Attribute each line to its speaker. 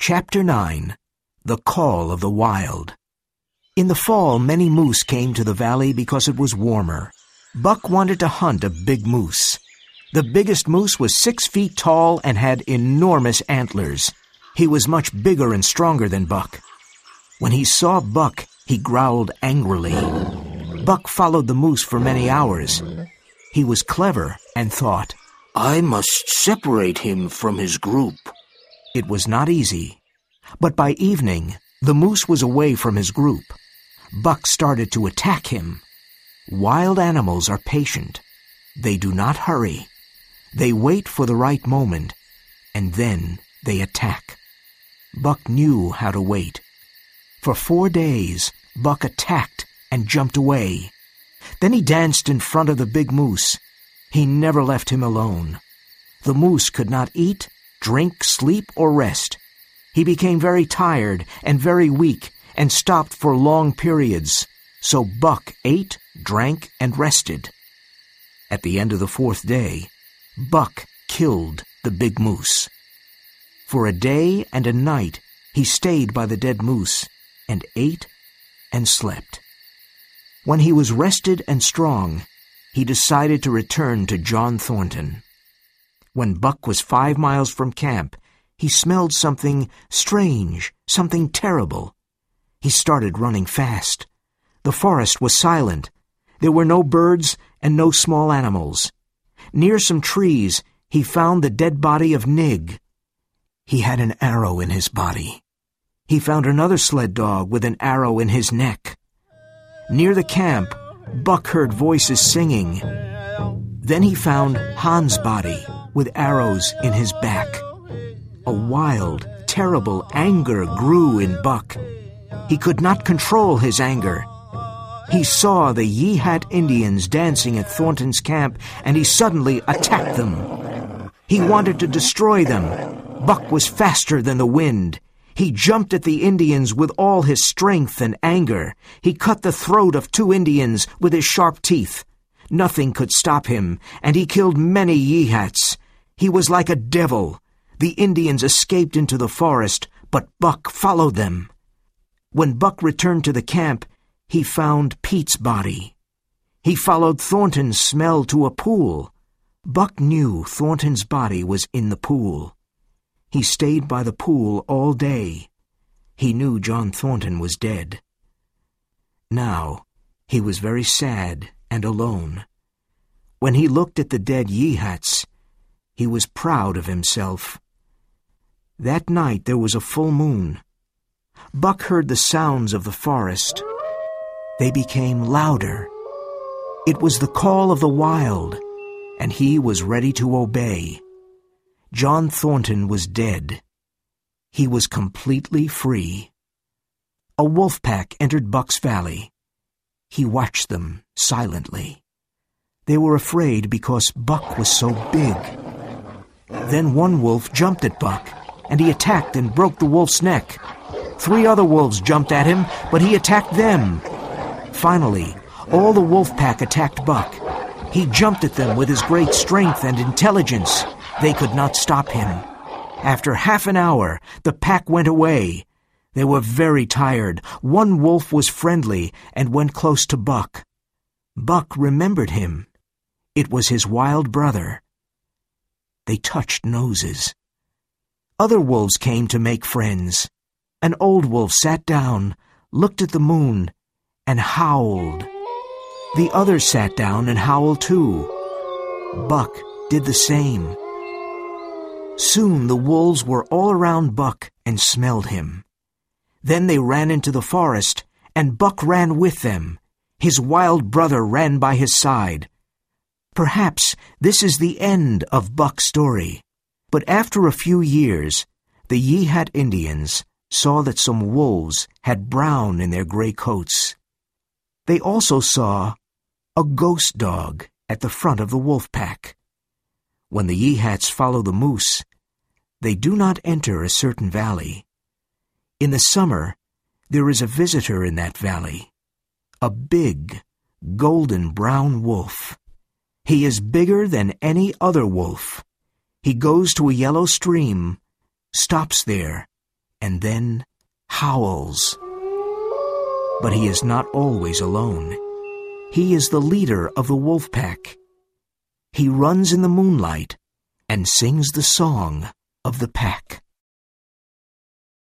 Speaker 1: Chapter 9 The Call of the Wild In the fall, many moose came to the valley because it was warmer. Buck wanted to hunt a big moose. The biggest moose was six feet tall and had enormous antlers. He was much bigger and stronger than Buck. When he saw Buck, he growled angrily. Buck followed the moose for many hours. He was clever and thought,
Speaker 2: I must separate him from his group.
Speaker 1: It was not easy. But by evening, the moose was away from his group. Buck started to attack him. Wild animals are patient. They do not hurry. They wait for the right moment, and then they attack. Buck knew how to wait. For four days, Buck attacked and jumped away. Then he danced in front of the big moose. He never left him alone. The moose could not eat drink, sleep, or rest. He became very tired and very weak and stopped for long periods. So Buck ate, drank, and rested. At the end of the fourth day, Buck killed the big moose. For a day and a night, he stayed by the dead moose and ate and slept. When he was rested and strong, he decided to return to John Thornton. When Buck was five miles from camp, he smelled something strange, something terrible. He started running fast. The forest was silent. There were no birds and no small animals. Near some trees, he found the dead body of Nig. He had an arrow in his body. He found another sled dog with an arrow in his neck. Near the camp, Buck heard voices singing. Then he found Hans' body with arrows in his back. A wild, terrible anger grew in Buck. He could not control his anger. He saw the Yeehat Indians dancing at Thornton's camp, and he suddenly attacked them. He wanted to destroy them. Buck was faster than the wind. He jumped at the Indians with all his strength and anger. He cut the throat of two Indians with his sharp teeth. Nothing could stop him, and he killed many Yeehats. He was like a devil. The Indians escaped into the forest, but Buck followed them. When Buck returned to the camp, he found Pete's body. He followed Thornton's smell to a pool. Buck knew Thornton's body was in the pool. He stayed by the pool all day. He knew John Thornton was dead. Now, he was very sad and alone. When he looked at the dead Yeehats, he was proud of himself. That night there was a full moon. Buck heard the sounds of the forest. They became louder. It was the call of the wild, and he was ready to obey. John Thornton was dead. He was completely free. A wolf pack entered Buck's valley. He watched them silently. They were afraid because Buck was so big. Then one wolf jumped at Buck, and he attacked and broke the wolf's neck. Three other wolves jumped at him, but he attacked them. Finally, all the wolf pack attacked Buck. He jumped at them with his great strength and intelligence. They could not stop him. After half an hour, the pack went away. They were very tired. One wolf was friendly and went close to Buck. Buck remembered him. It was his wild brother. They touched noses. Other wolves came to make friends. An old wolf sat down, looked at the moon, and howled. The others sat down and howled too. Buck did the same. Soon the wolves were all around Buck and smelled him. Then they ran into the forest, and Buck ran with them. His wild brother ran by his side. Perhaps this is the end of Buck's story. But after a few years, the Yeehat Indians saw that some wolves had brown in their gray coats. They also saw a ghost dog at the front of the wolf pack. When the Yeehats follow the moose, they do not enter a certain valley. In the summer, there is a visitor in that valley, a big, golden brown wolf. He is bigger than any other wolf. He goes to a yellow stream, stops there, and then howls. But he is not always alone. He is the leader of the wolf pack. He runs in the moonlight and sings the song of the pack.